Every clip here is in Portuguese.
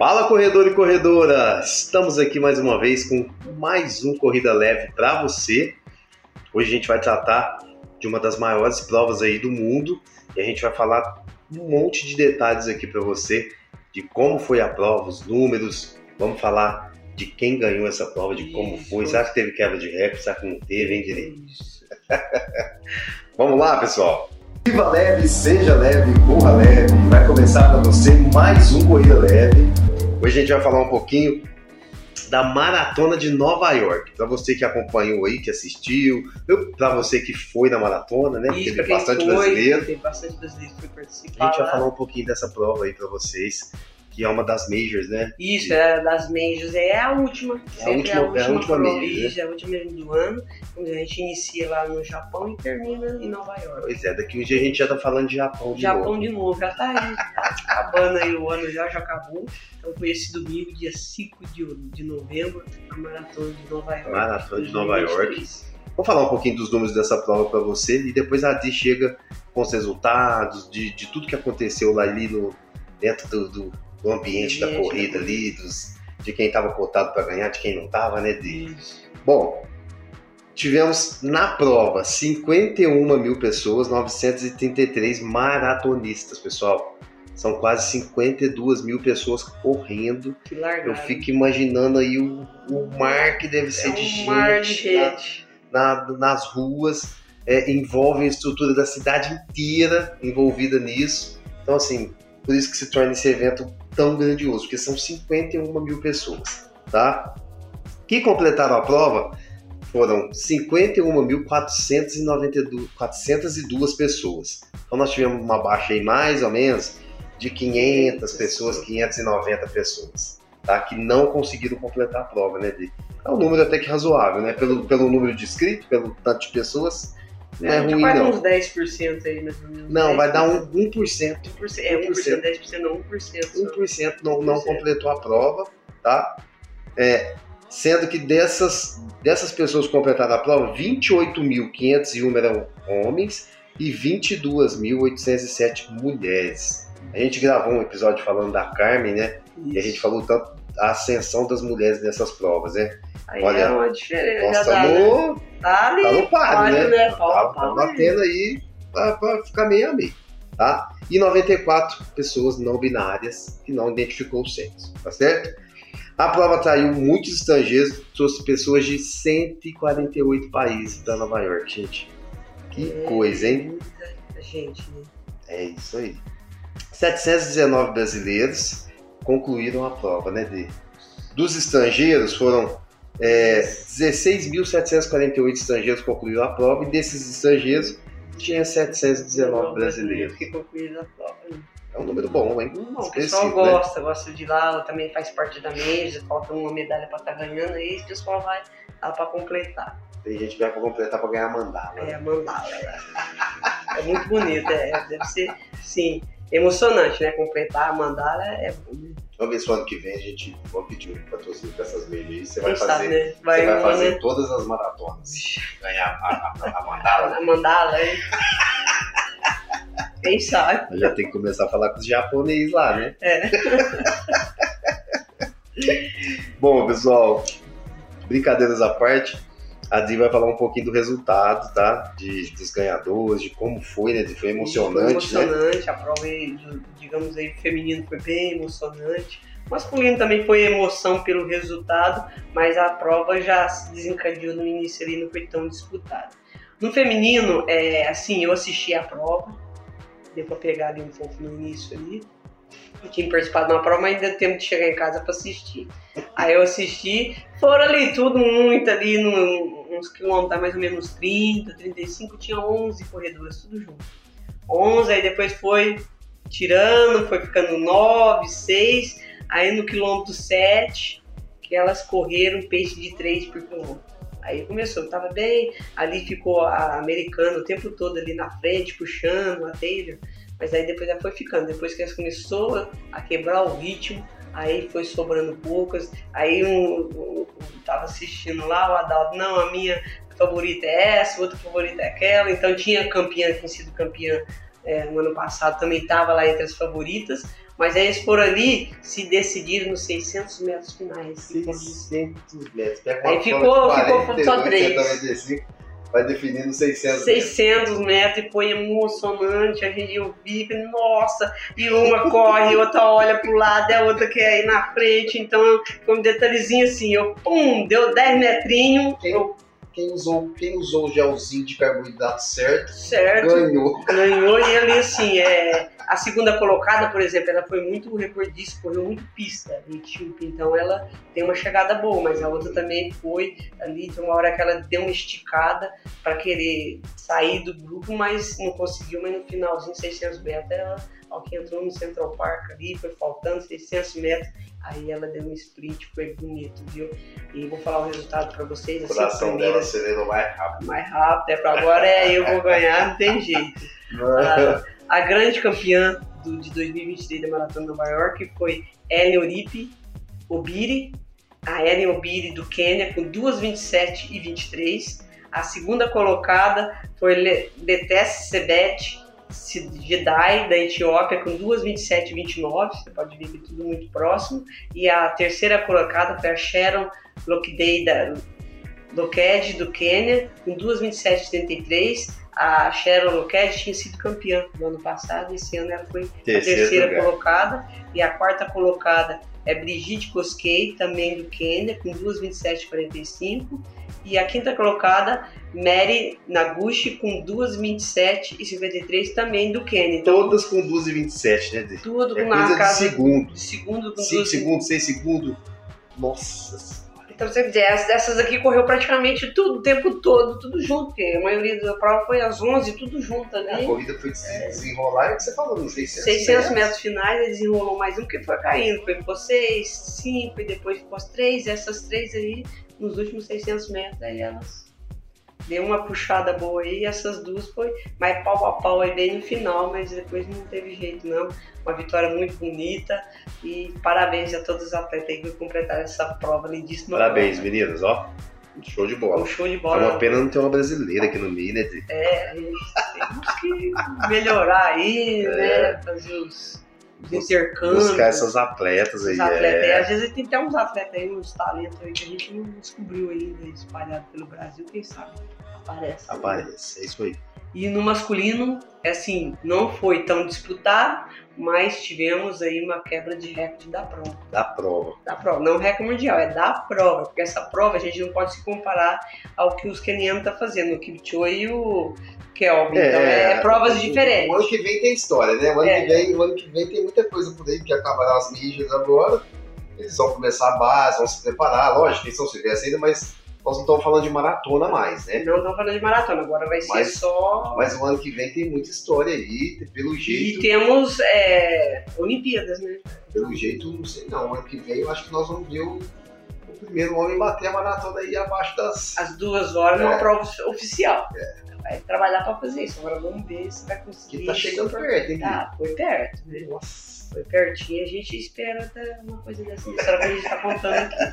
Fala corredor e corredora! Estamos aqui mais uma vez com mais um Corrida Leve para você. Hoje a gente vai tratar de uma das maiores provas aí do mundo e a gente vai falar um monte de detalhes aqui para você de como foi a prova, os números, vamos falar de quem ganhou essa prova, de como foi, será que teve quebra de recorde, será que não teve, hein, direito? vamos lá, pessoal! Viva leve, seja leve, corra leve. Vai começar para você mais um Corrida Leve. Hoje a gente vai falar um pouquinho da Maratona de Nova York. Para você que acompanhou aí, que assistiu, para você que foi na maratona, né? Isso, teve bastante foi, brasileiro. Tem bastante brasileiro que foi participar. A gente vai falar um pouquinho dessa prova aí para vocês, que é uma das majors, né? Isso, é das majors, é a última. É a última- é a última prova, major, né? É a última major do ano, onde a gente inicia lá no Japão e termina em Nova York. Pois é, daqui um dia a gente já tá falando de Japão de Japão novo. de novo, já tá aí, tá acabando aí o ano já, já acabou. Então foi esse domingo, dia 5 de, de novembro, a maratona de Nova York. Maratona de Nova York. 2023. Vou falar um pouquinho dos números dessa prova para você e depois a Adi chega com os resultados de, de tudo que aconteceu lá ali no, dentro do, do- do ambiente da corrida né? ali, dos, de quem estava cotado para ganhar, de quem não estava, né? Isso. Bom, tivemos na prova 51 mil pessoas, 933 maratonistas, pessoal. São quase 52 mil pessoas correndo. Que largado. Eu fico imaginando aí o, o mar que deve ser é de um gente. de na- gente. na- nas ruas, é, envolve a estrutura da cidade inteira envolvida nisso. Então, assim, por isso que se torna esse evento tão grandioso, porque são 51 mil pessoas, tá? Que completaram a prova foram 51.492 402 pessoas. Então, nós tivemos uma baixa aí mais ou menos de 500 pessoas, 590 pessoas, tá? Que não conseguiram completar a prova, né? É um número até que razoável, né? Pelo, pelo número de inscritos, pelo tanto de pessoas, não é, É, ruim, quase não. uns 10% aí, mais ou menos. Não, vai dar 10%. um 1%. 1%, é 1%, 10% não, 1%. só. 1% não, não 1%. completou a prova, tá? É, sendo que dessas, dessas pessoas que completaram a prova, 28.501 eram homens e 22.807 mulheres. A gente gravou um episódio falando da Carmen, né? E a gente falou tanto da ascensão das mulheres nessas provas, né? Aí olha, é uma diferença. Nós dá, né? estamos Tá ali. tá no páreo, páreo, né? né? Tá, Pau, tá pau, batendo aí pra, pra ficar meio a meio, tá? E 94 pessoas não binárias que não identificou o sexo, tá certo? A prova atraiu muitos estrangeiros, trouxe pessoas de 148 países da Nova York, gente. Que É, coisa, hein? Muita gente, né? É isso aí. 719 brasileiros concluíram a prova, né, Dê? Dos estrangeiros foram é, 16.748 estrangeiros concluíram a prova e desses estrangeiros tinha 719 brasileiros. Que concluíram a prova. né? É um número bom, hein? Bom, o Expressivo, pessoal né? gosta, gosta de ir lá, ela também faz parte da mesa, falta uma medalha pra estar ganhando, aí o pessoal vai lá pra completar. Tem gente que vai pra completar pra ganhar mandala. É a mandala. né? É muito bonito, é, deve ser, sim, emocionante, né? Completar a mandala é bom, né? Vamos ver se o ano que vem a gente vai pedir um patrocínio pra essas meias aí. Você vai fazer, né? você vai fazer né? todas as maratonas. Ganhar a, a, a mandala. A mandala, hein? Quem sabe? Já tem que começar a falar com os japoneses lá, né? É. Bom, pessoal, brincadeiras à parte, a Di vai falar um pouquinho do resultado, tá? De, dos ganhadores, de como foi, né? Foi emocionante, foi né? emocionante, a prova, digamos aí, feminino foi bem emocionante. Masculino também foi emoção pelo resultado, mas a prova já se desencadeou no início ali, não foi tão disputada. No feminino, é, assim, eu assisti a prova, deu pra pegar ali um pouco no início ali. Eu tinha participado de uma prova, mas ainda deu tempo de chegar em casa pra assistir. Aí eu assisti, foram ali tudo muito ali, num- uns quilômetros, mais ou menos 30, 35, tinha 11 corredoras, tudo junto. 11, aí depois foi tirando, foi ficando 9, 6, aí no quilômetro 7, que elas correram peixe de 3 por quilômetro. Aí começou, tava bem, ali ficou a americana o tempo todo ali na frente, puxando a Taylor, mas aí depois ela foi ficando, depois que ela começou a quebrar o ritmo, aí foi sobrando poucas, aí um, um, tava assistindo lá, o Adalto, não, a minha favorita é essa, outra favorita é aquela, então tinha campeã, tinha sido campeã é, no ano passado, também estava lá entre as favoritas, Mas aí eles foram ali, se decidiram nos 600 metros finais. 600 metros. Aí ficou- ficou 42, só três. 195, Vai definindo 600 metros. 600 metros e foi emocionante. A gente eu vi, falei, nossa, e uma corre, outra olha pro lado, a outra quer ir na frente. Então foi um detalhezinho assim, eu pum, deu 10 metrinhos, Quem- eu, Quem usou, quem usou o gelzinho de carboidrato certo, certo, ganhou. ganhou e ali assim, é, a segunda colocada, por exemplo, ela foi muito recordista, correu muito pista em Etíope, então ela tem uma chegada boa, mas a outra também foi ali, tem uma hora que ela deu uma esticada para querer sair do grupo, mas não conseguiu, mas no finalzinho, 600 metros, ela, ó, que entrou no Central Park ali, foi faltando 600 metros, aí ela deu um sprint, foi bonito, viu? E vou falar o resultado para vocês, O assim, coração dela primeira, acelerou mais rápido. mais rápido, é para agora é eu vou ganhar, não tem jeito. A, a grande campeã do, de 2023 da Maratona de Nova York foi Ellen Oripe Obiri, a Ellen Obiri do Quênia, com 2,27 e 23. A segunda colocada foi Le- Letes Sebet Jedai, da Etiópia, com 2,27 e 29. Você pode ver que é tudo muito próximo. E a terceira colocada foi a Sharon Lokdei da Loked, do Quênia, com 2,27 e 33 a Sharon Loked tinha sido campeã no ano passado, esse ano ela foi a Terceiro terceira lugar. colocada, e a quarta colocada é Brigitte Koskei, também do Quênia, com 2,27,45, e a quinta colocada, Mary Naguchi, com 2,27,53, também do Quênia. Então, Todas com 12 e 27, né? Tudo É coisa de casa segundo. de segundo com 5 duas segundos, 6 segundos. Nossa. Então, você essas aqui correu praticamente tudo, o tempo todo, tudo junto, porque a maioria da prova foi às 11, tudo junto A ali. corrida foi se desenrolar, é o que você falou, nos 600, 600 metros finais, ele desenrolou mais um, que foi caindo. Foi ficou 6, 5, e depois ficou as 3. Essas três aí, nos últimos 600 metros, aí elas deu uma puxada boa aí. Essas duas foi mais pau a pau aí bem no final, mas depois não teve jeito não. Uma vitória muito bonita e parabéns a todos os atletas que completaram essa prova lindíssima. Parabéns, meninas, ó. Show de Um bola. show de É bola. uma pena não ter uma brasileira aqui no meio, né? É, temos que melhorar aí, né? Fazer os, os intercâmbios. Buscar essas atletas aí. Atletas, é. às vezes tem até uns atletas aí, uns talentos aí que a gente não descobriu ainda, espalhado pelo Brasil, quem sabe aparece. Aparece, é isso aí. E no masculino, é assim, não foi tão disputado, mas tivemos aí uma quebra de recorde da prova. Da prova. Da prova, não recorde mundial, é da prova, porque essa prova a gente não pode se comparar ao que os kenianos estão fazendo, o Kipchoge e o Kelvin. então é, provas O ano diferentes. que vem tem história, né? O ano, É. que, vem, o ano que vem tem muita coisa por aí, que acabaram as mídias agora. Eles vão começar a base, vão se preparar. Lógico, eles são silvestres ainda, mas nós não estamos falando de maratona mais, né? Não estão falando de maratona, agora vai ser Mas- só Mas o ano que vem tem muita história aí, pelo E jeito. temos é, Olimpíadas, né? Pelo jeito, não sei não. Ano que vem eu acho que nós vamos ver o, o primeiro homem bater a maratona aí abaixo das. Às duas horas numa É. prova oficial. Vai trabalhar pra fazer isso. Agora vamos ver se vai conseguir. Que tá chegando perto, hein? Ah, foi perto, né? Nossa. Foi pertinho. A gente espera até uma coisa dessa história que a gente tá contando aqui.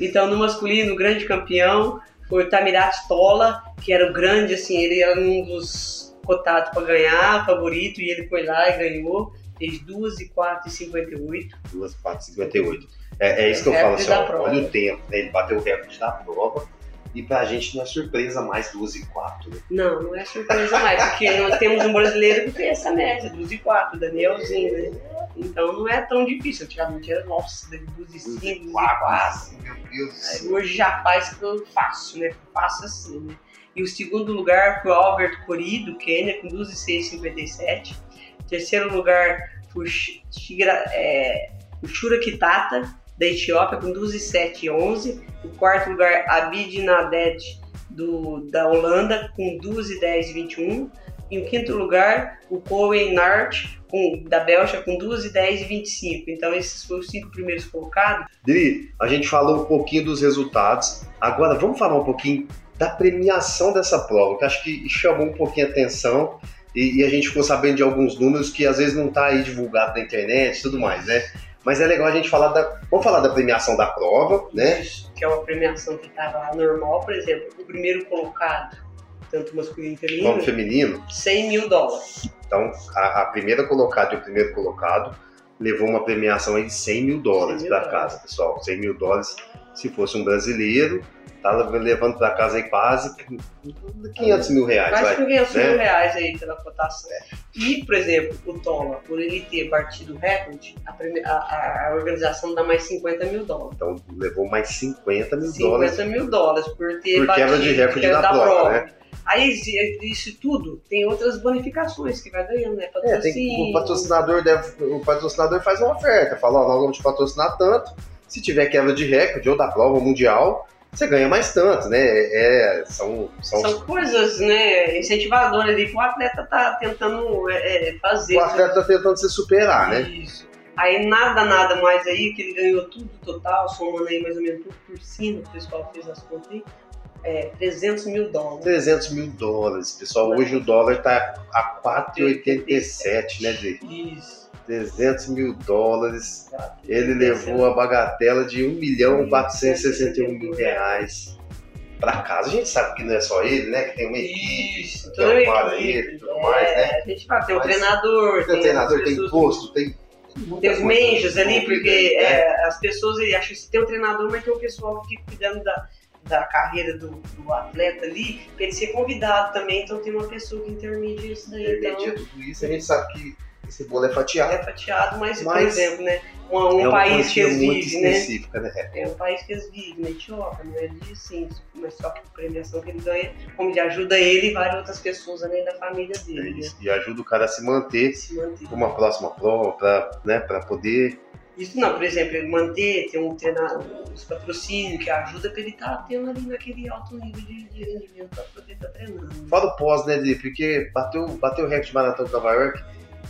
Então, no masculino, o grande campeão foi o Tamirat Tola, que era o grande, assim, ele era um dos cotados pra ganhar, favorito, e ele foi lá e ganhou. Fez 2 e 4 e 58. 2, 4, 58. É, é isso que eu falo assim, ó, olha o tempo, né? Ele bateu o recorde da prova. E pra gente não é surpresa mais 2 e 4, né? Não, não é surpresa mais, porque nós temos um brasileiro que tem essa média, 12 e 4, Danielzinho, né? Então não é tão difícil. Antigamente era, nossa, 12 e 5, 12 e 4. Meu Deus do Aí céu. Hoje já faz fácil, né? Fácil assim, né? E o segundo lugar foi o Albert Cori, do Quênia, com 12 e 6, 57. Terceiro lugar foi o é, o Shura Kitata, da Etiópia, com 12 e 7 e 11. O quarto lugar, Abid Nadet, do, da Holanda, com 12 10 e 21. E o quinto lugar, o Coen Nart, com, da Bélgica, com 12 10 e 25. Então esses foram os cinco primeiros colocados. Dri, a gente falou um pouquinho dos resultados. Agora vamos falar um pouquinho da premiação dessa prova, que acho que chamou um pouquinho a atenção e, e a gente ficou sabendo de alguns números que às vezes não tá aí divulgado na internet e tudo mais, né? Mas é legal a gente falar da. Vamos falar da premiação da prova, né? que é uma premiação que estava normal, por exemplo, o primeiro colocado, tanto masculino Como feminino, feminino. 100 mil dólares. Então, a, a primeira colocada e o primeiro colocado levou uma premiação aí de 100 mil dólares 100 mil para casa, pessoal. 100 mil dólares, se fosse um brasileiro, tá levando para casa aí quase 500 mil reais, Quase vai. 500 né? mil reais aí pela cotação. E, por exemplo, o Tola, por ele ter batido o recorde, a, prime- a- a organização dá mais 50 mil dólares. Então levou mais 50 mil 50 dólares. mil dólares por ter Por batido quebra de recorde quebra da prova, né? Aí isso tudo tem outras bonificações que vai ganhando, né? É, tem, o patrocinador deve, o patrocinador faz uma oferta, fala, ó, nós vamos te patrocinar tanto, se tiver quebra de recorde ou da prova mundial, você ganha mais tanto, né? É, são, são, São coisas, né, incentivadoras ali que o atleta tá tentando é, é, fazer. o atleta tá tentando se superar, né? Isso. Aí nada, nada mais aí, que ele ganhou tudo total, somando aí mais ou menos tudo por cima, o pessoal fez as contas aí, é, 300 mil dólares. 300 mil dólares, pessoal. Hoje o dólar tá a 4,87, né, Dri? Isso. 300 mil dólares. Ele levou a bagatela de 1 milhão 461 mil reais pra casa. A gente sabe que não é só ele, né? Que tem uma equipe. Isso, que equipe. ele e tudo É, mais, né? A gente fala, tem o treinador, Tem treinador, as tem posto, tem. Tem os coisa managers ali, porque né? é, as pessoas acham que tem um treinador, mas tem um pessoal que fica cuidando da, da carreira do, do atleta ali, pra ele ser convidado também, então tem uma pessoa que intermedia isso daí. Então, Intermedia tudo isso, a gente sabe que esse bolo é fatiado. é fatiado, mas, por Mas exemplo, né? Um, um é país que eles muito vivem, né? né? É um país que eles vivem, na Etiópia, não é de sim, mas só que a premiação que ele ganha, como de ajuda ele e várias outras pessoas além da família É dele, né? isso. E ajuda o cara a se manter Se manter. para uma próxima prova, para né, pra poder. Isso não, por exemplo, ele manter, ter um treinador, os patrocínios que ajuda pra ele estar tendo ali naquele alto nível de, de rendimento pra poder estar treinando. né? Fora o pós, né, Dri? Porque bateu, bateu o recorde de maratona de Nova York,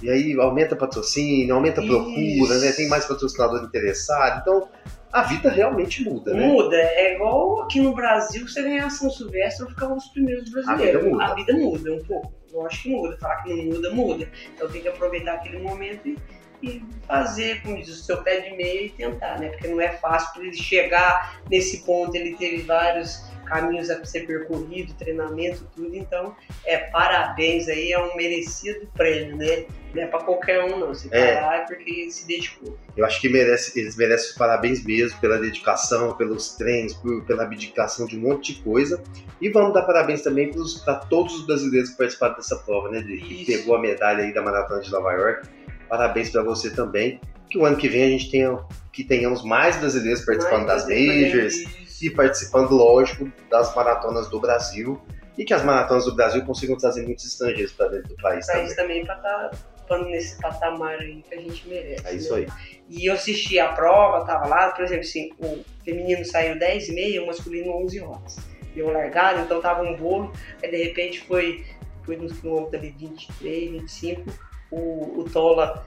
e aí aumenta patrocínio, aumenta a procura, né? Tem mais patrocinador interessado. Então, a vida realmente muda, né? Muda, é igual aqui no Brasil, você ganhar São Silvestre ou ficar um dos primeiros brasileiros. A vida muda. A vida muda um pouco. Eu acho que muda. Falar que não muda, muda. Então tem que aproveitar aquele momento e, e fazer, como diz, o seu pé de meia e tentar, né? Porque não é fácil para ele chegar nesse ponto, ele teve vários caminhos a ser percorrido, treinamento, tudo. Então, é parabéns aí, é um merecido prêmio, né? Não é para qualquer um, não. Você É. tá lá é porque se dedicou. Eu acho que merece, eles merecem os parabéns mesmo pela dedicação, pelos treinos, por- pela abdicação de um monte de coisa. E vamos dar parabéns também para todos os brasileiros que participaram dessa prova, né? Que Isso. pegou a medalha aí da Maratona de Nova York. Parabéns para você também. Que o ano que vem a gente tenha, que tenhamos mais brasileiros participando Mas, das majors e participando, lógico, das maratonas do Brasil. E que as maratonas do Brasil consigam trazer muitos estrangeiros para dentro do país pra também. também pra estar ocupando nesse patamar aí que a gente merece. É isso né? aí. E eu assisti a prova, tava lá, por exemplo, assim, o feminino saiu 10 e meia, o masculino 11 horas. Deu largada, então tava um bolo, aí de repente foi, foi nos quilômetros ali 23, 25, o, o Tola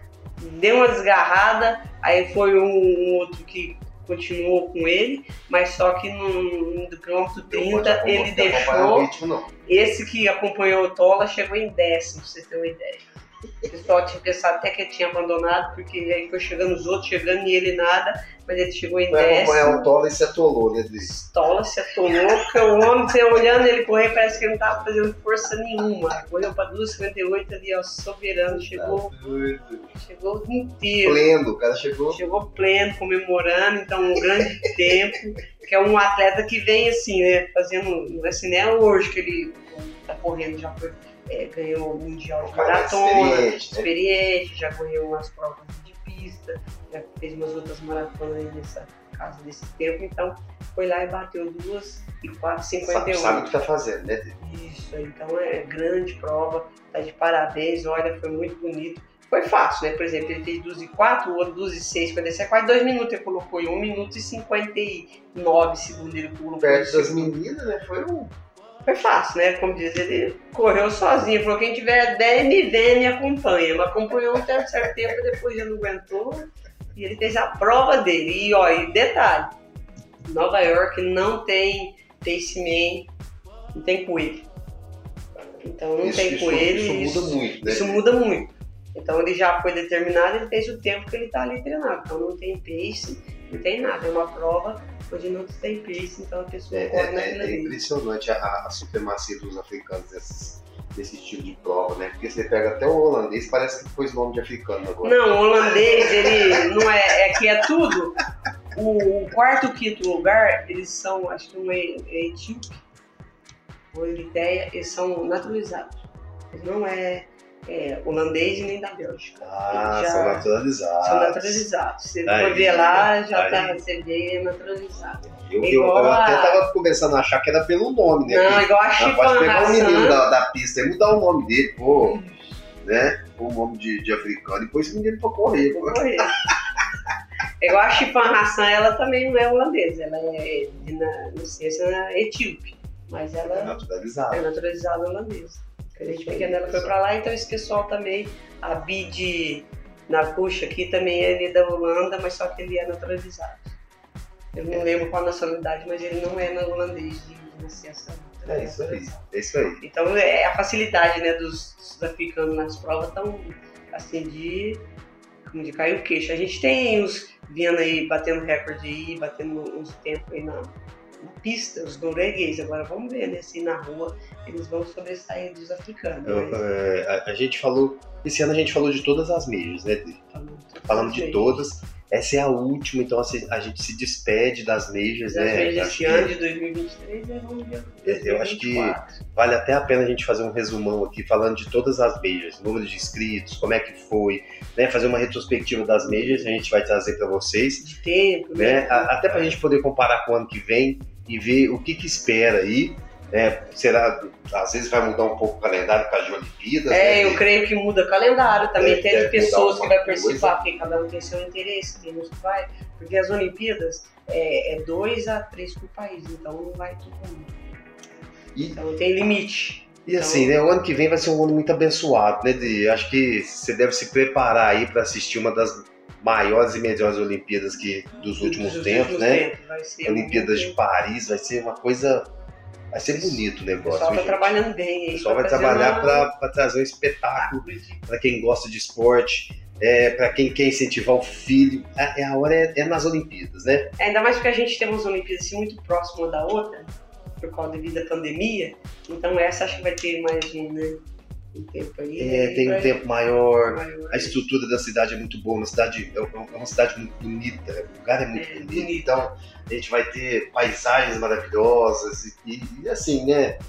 deu uma desgarrada, aí foi um, um outro que continuou com ele, mas só que no, no quilômetro 30 ele deixou ritmo, esse que acompanhou o Tola chegou em décimo, pra vocês terem uma ideia. O pessoal tinha pensado até que ele tinha abandonado, porque aí foi chegando os outros, chegando e ele nada, mas ele chegou em Foi acompanhar décimo. o Tola e se atolou, né, Dri? Tola se atolou, porque o homem, você olhando ele correr, parece que ele não tava fazendo força nenhuma. Correu pra 2,58 ali, ó, soberano, chegou, chegou inteiro. Pleno, o cara chegou. Chegou pleno, comemorando, então um grande tempo, que é um atleta que vem assim, né, fazendo, assim, não é hoje que ele tá correndo, já foi, é, ganhou o Mundial de mais Maratona, experiente, né? experiente, já correu umas provas de pista, já fez umas outras maratonas aí nessa casa desse tempo, então foi lá e bateu duas e quatro, Sabe, 51. sabe o que tá fazendo, né? Isso, então é grande prova, tá de parabéns, olha, foi muito bonito. Foi fácil, né? Por exemplo, ele fez 12 e 4, o outro 12 e 6, 57, quase 2 minutos ele colocou em 1 minuto e 59 segundos ele colocou. Perto das meninas, né? Foi um. Foi fácil, né? Como diz, ele correu sozinho, falou: quem tiver 10 me vê, me acompanha. Mas acompanhou um certo, tempo, depois já não aguentou. E ele fez a prova dele. E ó, e detalhe: Nova York não tem paceman, não tem coelho. Então não isso, tem isso, coelho. isso muda muito, né? Isso muda muito. Então ele já foi determinado, ele fez o tempo que ele está ali treinado. Então não tem pace, não tem nada. É uma prova onde não tem pace, então a pessoa É, corre é- é ali. impressionante a, a supremacia dos africanos nessas, desse tipo de prova, né? Porque você pega até o holandês, parece que pôs nome de africano agora. Não, o holandês, ele não é, é que é tudo. O, o quarto, quinto lugar, eles são, acho que um é, é etíope ou Eritreia, eles são naturalizados. Eles não é, é holandês nem da Bélgica. Ah, são naturalizados. São naturalizados. Você Aí, for ver lá, já tá, você vê naturalizado. Eu, eu, eu a- até tava começando a achar que era pelo nome, né? Não, Porque- igual a Ah, pode pegar o menino Hassan. da, da pista e mudar o nome dele, pô, né? Pô, o nome de, de africano e pôr esse menino pra correr, pô. Morrer. É igual a Chipan Hassan, ela também não é holandesa, ela é de na, licença etíope, mas É ela é naturalizado. naturalizada holandesa. Porque Desde pequena ela foi pra lá, então esse pessoal também, a Bid na puxa aqui também é ele da Holanda, mas só que ele é naturalizado. Eu não lembro qual a nacionalidade, mas ele não é na holandês de nascença. É isso aí, é isso aí. Então é a facilidade né, dos sul-africanos nas provas tão assim de, como de cair o queixo. A gente tem os vindo aí batendo recorde aí, batendo uns tempos aí na pista, os noruegueses. Agora vamos ver né, se na rua eles vão sobressair dos africanos. Eu, mas é, a, a gente falou, esse ano a gente falou de todas as majors, né? Falamos de todas. Essa é a última, então assim, a gente se despede das majors, Das né? Acho esse ano de 2023 é vamos ver. Eu acho que- 2024. vale até a pena a gente fazer um resumão aqui, falando de todas as majors, número de inscritos, como é que foi, né? Fazer uma retrospectiva das majors, a gente vai trazer para vocês. de tempo, né? né? Até para a gente poder comparar com o ano que vem e ver o que, que espera aí. Né? Será, às vezes vai mudar um pouco o calendário causa de Olimpíadas. É, né? eu creio que muda calendário também. Deve- tem deve pessoas que vai participar, porque cada um tem seu interesse, tem uns que vai. Porque as Olimpíadas é, é dois a três por país, então não vai todo mundo. E, Então tem limite. e assim, né? O ano que vem vai ser um ano muito abençoado, né? De, acho que você deve se preparar aí para assistir uma das maiores e melhores Olimpíadas que dos últimos Dos tempos, últimos né? tempos, Olimpíadas de Paris, vai ser uma coisa. Vai ser bonito o O negócio. pessoal viu, tá trabalhando bem O aí. pessoal vai trabalhar uma- para trazer um espetáculo de- para quem gosta de esporte, é, para quem quer incentivar o filho. É, é a hora é, é nas Olimpíadas, né? Ainda mais porque a gente tem umas Olimpíadas assim, muito próximas da outra, por causa devido à pandemia. Então essa acho que vai ter mais um, né? Um tempo. É, né? tem um tempo maior. maior. A estrutura da cidade é muito boa, uma cidade, é uma é uma cidade muito bonita, o lugar é muito É, bonito. bonito. Então a gente vai ter paisagens maravilhosas e, e, assim, né?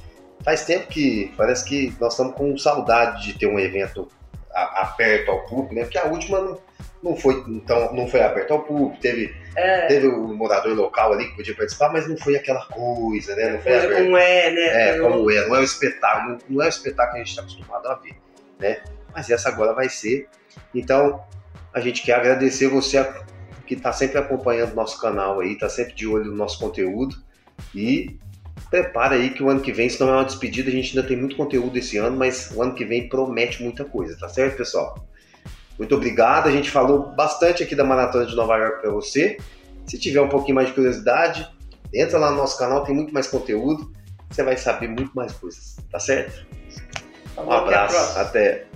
Faz tempo que parece que nós estamos com saudade de ter um evento aberto ao público, né? Porque a última não, foi então não foi aberto ao público, teve É, teve o morador local ali que podia participar, mas não foi aquela coisa, né? Não foi aberto. como é, né? É, como é, não é o espetáculo, não- é o espetáculo que a gente está acostumado a ver, né? Mas essa agora vai ser. Então, a gente quer agradecer você que está sempre acompanhando o nosso canal aí, está sempre de olho no nosso conteúdo e prepara aí que o ano que vem, se não é uma despedida, a gente ainda tem muito conteúdo esse ano, mas o ano que vem promete muita coisa, tá certo, pessoal? Muito obrigado, a gente falou bastante aqui da Maratona de Nova York para você. Se tiver um pouquinho mais de curiosidade, entra lá no nosso canal, tem muito mais conteúdo você vai saber muito mais coisas, tá certo? Um Falou, até a abraço, até.